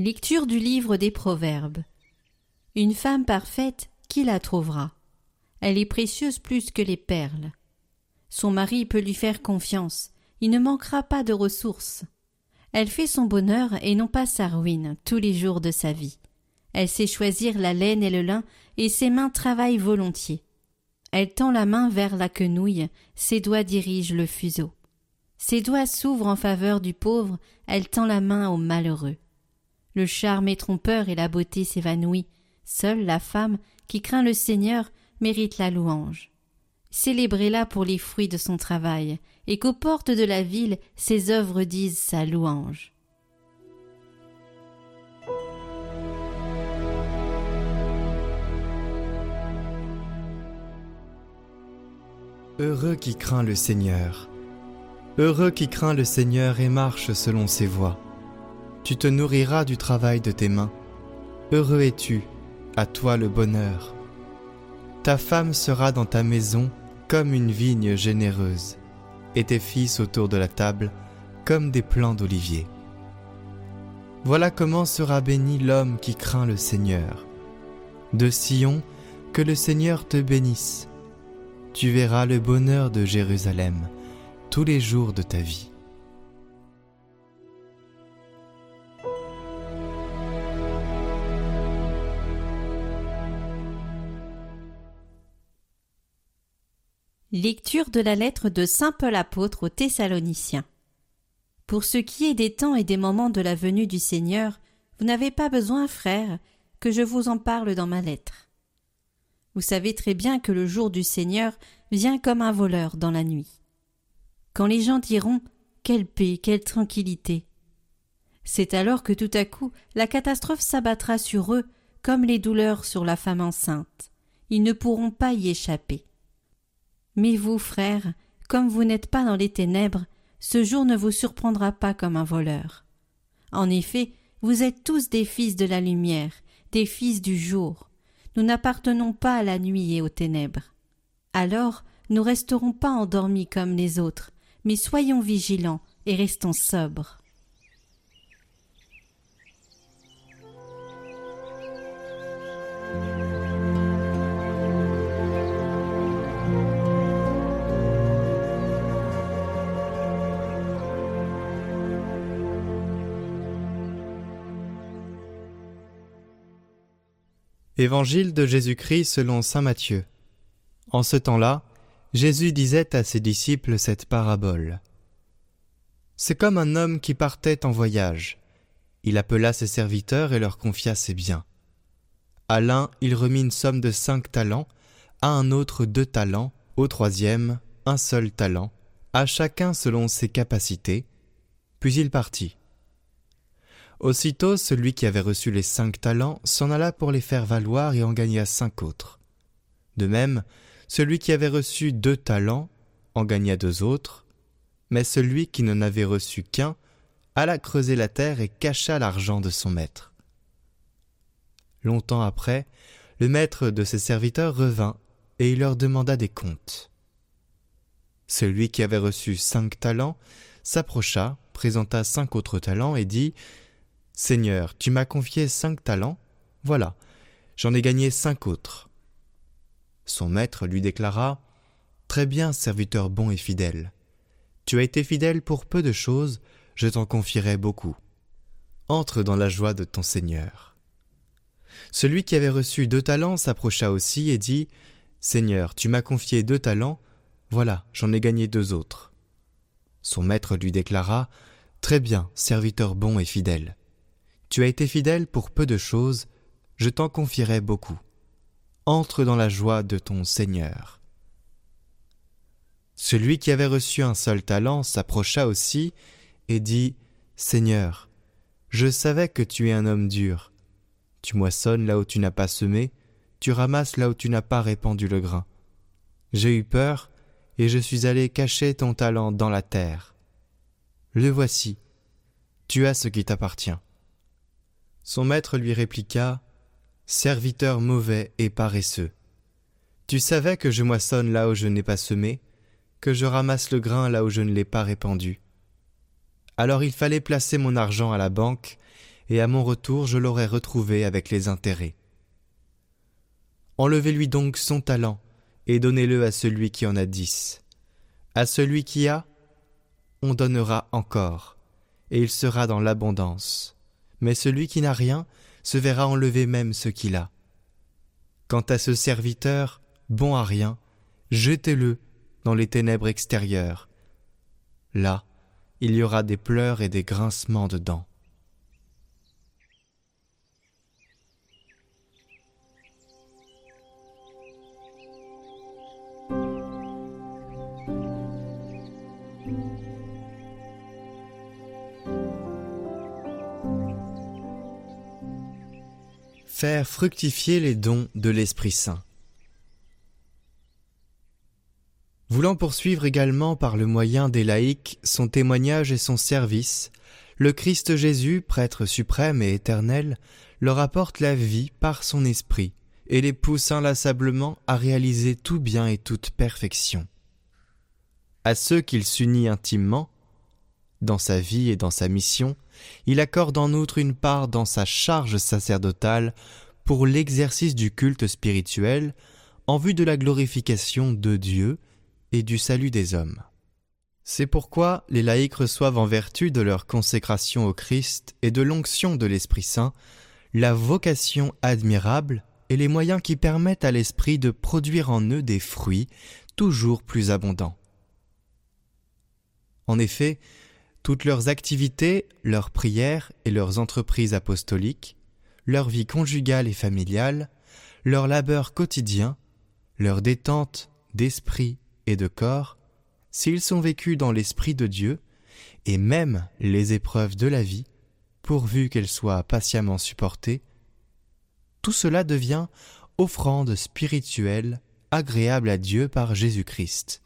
Lecture du livre des Proverbes. Une femme parfaite, qui la trouvera? Elle est précieuse plus que les perles. Son mari peut lui faire confiance, il ne manquera pas de ressources. Elle fait son bonheur et non pas sa ruine tous les jours de sa vie. Elle sait choisir la laine et le lin, et ses mains travaillent volontiers. Elle tend la main vers la quenouille, ses doigts dirigent le fuseau. Ses doigts s'ouvrent en faveur du pauvre, elle tend la main au malheureux. Le charme est trompeur et la beauté s'évanouit. Seule la femme qui craint le Seigneur mérite la louange. Célébrez-la pour les fruits de son travail, et qu'aux portes de la ville ses œuvres disent sa louange. Heureux qui craint le Seigneur. Heureux qui craint le Seigneur et marche selon ses voies tu te nourriras du travail de tes mains. Heureux es-tu, à toi le bonheur. Ta femme sera dans ta maison comme une vigne généreuse, et tes fils autour de la table comme des plants d'olivier. Voilà comment sera béni l'homme qui craint le Seigneur. De Sion, que le Seigneur te bénisse. Tu verras le bonheur de Jérusalem tous les jours de ta vie. Lecture de la lettre de Saint Paul apôtre aux Thessaloniciens. Pour ce qui est des temps et des moments de la venue du Seigneur, vous n'avez pas besoin, frères, que je vous en parle dans ma lettre. Vous savez très bien que le jour du Seigneur vient comme un voleur dans la nuit. Quand les gens diront Quelle paix, quelle tranquillité c'est alors que tout à coup la catastrophe s'abattra sur eux comme les douleurs sur la femme enceinte. Ils ne pourront pas y échapper. Mais vous, frères, comme vous n'êtes pas dans les ténèbres, ce jour ne vous surprendra pas comme un voleur. En effet, vous êtes tous des fils de la lumière, des fils du jour. Nous n'appartenons pas à la nuit et aux ténèbres. Alors, nous resterons pas endormis comme les autres, mais soyons vigilants et restons sobres. Évangile de Jésus-Christ selon Saint Matthieu. En ce temps-là, Jésus disait à ses disciples cette parabole. C'est comme un homme qui partait en voyage. Il appela ses serviteurs et leur confia ses biens. À l'un, il remit une somme de cinq talents, à un autre deux talents, au troisième un seul talent, à chacun selon ses capacités, puis il partit. Aussitôt celui qui avait reçu les cinq talents s'en alla pour les faire valoir et en gagna cinq autres. De même, celui qui avait reçu deux talents en gagna deux autres, mais celui qui n'en avait reçu qu'un alla creuser la terre et cacha l'argent de son maître. Longtemps après, le maître de ses serviteurs revint et il leur demanda des comptes. Celui qui avait reçu cinq talents s'approcha, présenta cinq autres talents et dit Seigneur, tu m'as confié cinq talents, voilà, j'en ai gagné cinq autres. Son maître lui déclara Très bien, serviteur bon et fidèle. Tu as été fidèle pour peu de choses, je t'en confierai beaucoup. Entre dans la joie de ton Seigneur. Celui qui avait reçu deux talents s'approcha aussi et dit Seigneur, tu m'as confié deux talents, voilà, j'en ai gagné deux autres. Son maître lui déclara Très bien, serviteur bon et fidèle. Tu as été fidèle pour peu de choses, je t'en confierai beaucoup. Entre dans la joie de ton Seigneur. Celui qui avait reçu un seul talent s'approcha aussi et dit Seigneur, je savais que tu es un homme dur. Tu moissonnes là où tu n'as pas semé, tu ramasses là où tu n'as pas répandu le grain. J'ai eu peur, et je suis allé cacher ton talent dans la terre. Le voici, tu as ce qui t'appartient. Son maître lui répliqua Serviteur mauvais et paresseux. Tu savais que je moissonne là où je n'ai pas semé, que je ramasse le grain là où je ne l'ai pas répandu. Alors il fallait placer mon argent à la banque, et à mon retour je l'aurai retrouvé avec les intérêts. Enlevez-lui donc son talent, et donnez-le à celui qui en a dix. À celui qui a, on donnera encore, et il sera dans l'abondance. Mais celui qui n'a rien se verra enlever même ce qu'il a. Quant à ce serviteur, bon à rien, jetez-le dans les ténèbres extérieures. Là, il y aura des pleurs et des grincements de dents. Faire fructifier les dons de l'Esprit Saint. Voulant poursuivre également par le moyen des laïcs son témoignage et son service, le Christ Jésus, prêtre suprême et éternel, leur apporte la vie par son esprit et les pousse inlassablement à réaliser tout bien et toute perfection. À ceux qu'il s'unit intimement, dans sa vie et dans sa mission, il accorde en outre une part dans sa charge sacerdotale pour l'exercice du culte spirituel en vue de la glorification de Dieu et du salut des hommes. C'est pourquoi les laïcs reçoivent en vertu de leur consécration au Christ et de l'onction de l'Esprit Saint la vocation admirable et les moyens qui permettent à l'Esprit de produire en eux des fruits toujours plus abondants. En effet, toutes leurs activités, leurs prières et leurs entreprises apostoliques, leur vie conjugale et familiale, leur labeur quotidien, leur détente d'esprit et de corps, s'ils sont vécus dans l'Esprit de Dieu, et même les épreuves de la vie, pourvu qu'elles soient patiemment supportées, tout cela devient offrande spirituelle agréable à Dieu par Jésus-Christ.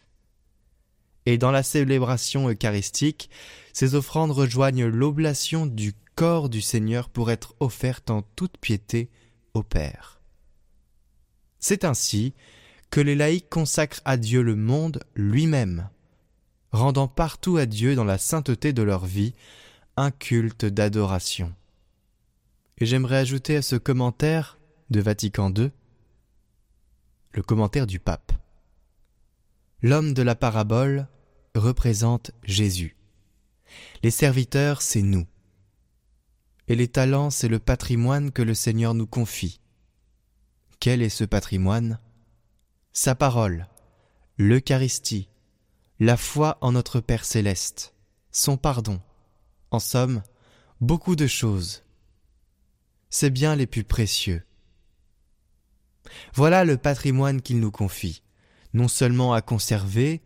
Et dans la célébration eucharistique, ces offrandes rejoignent l'oblation du corps du Seigneur pour être offerte en toute piété au Père. C'est ainsi que les laïcs consacrent à Dieu le monde lui-même, rendant partout à Dieu dans la sainteté de leur vie un culte d'adoration. Et j'aimerais ajouter à ce commentaire de Vatican II le commentaire du pape. L'homme de la parabole représente Jésus. Les serviteurs, c'est nous. Et les talents, c'est le patrimoine que le Seigneur nous confie. Quel est ce patrimoine? Sa parole, l'Eucharistie, la foi en notre Père céleste, son pardon, en somme, beaucoup de choses. C'est bien les plus précieux. Voilà le patrimoine qu'il nous confie, non seulement à conserver,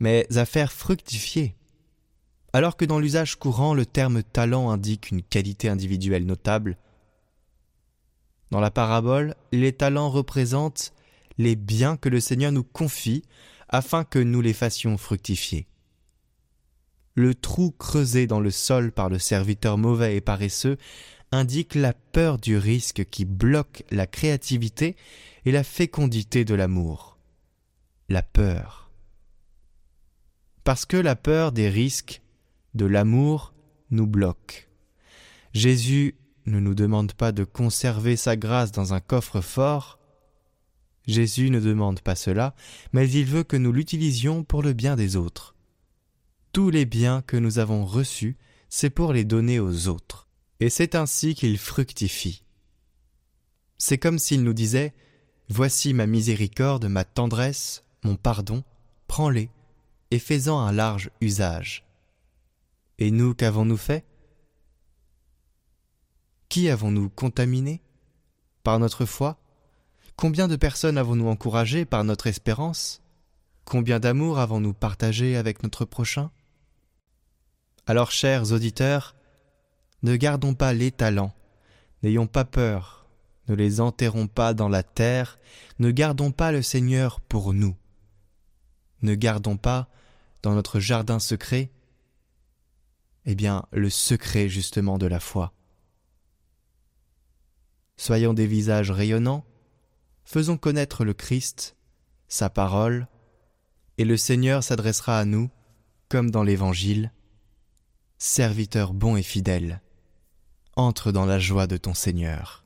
mais à faire fructifier. Alors que dans l'usage courant le terme talent indique une qualité individuelle notable, dans la parabole, les talents représentent les biens que le Seigneur nous confie afin que nous les fassions fructifier. Le trou creusé dans le sol par le serviteur mauvais et paresseux indique la peur du risque qui bloque la créativité et la fécondité de l'amour. La peur. Parce que la peur des risques de l'amour nous bloque. Jésus ne nous demande pas de conserver sa grâce dans un coffre fort. Jésus ne demande pas cela, mais il veut que nous l'utilisions pour le bien des autres. Tous les biens que nous avons reçus, c'est pour les donner aux autres. Et c'est ainsi qu'il fructifie. C'est comme s'il nous disait Voici ma miséricorde, ma tendresse, pardon, prends-les, et fais-en un large usage. Et nous, qu'avons-nous fait? Qui avons-nous contaminé? Par notre foi? Combien de personnes avons-nous encouragées par notre espérance? Combien d'amour avons-nous partagé avec notre prochain? Alors, chers auditeurs, ne gardons pas les talents, n'ayons pas peur, ne les enterrons pas dans la terre, ne gardons pas le Seigneur pour nous. Ne gardons pas, dans notre jardin secret, eh bien, le secret justement de la foi. Soyons des visages rayonnants, faisons connaître le Christ, sa parole, et le Seigneur s'adressera à nous, comme dans l'Évangile, serviteur bon et fidèle. entre dans la joie de ton Seigneur.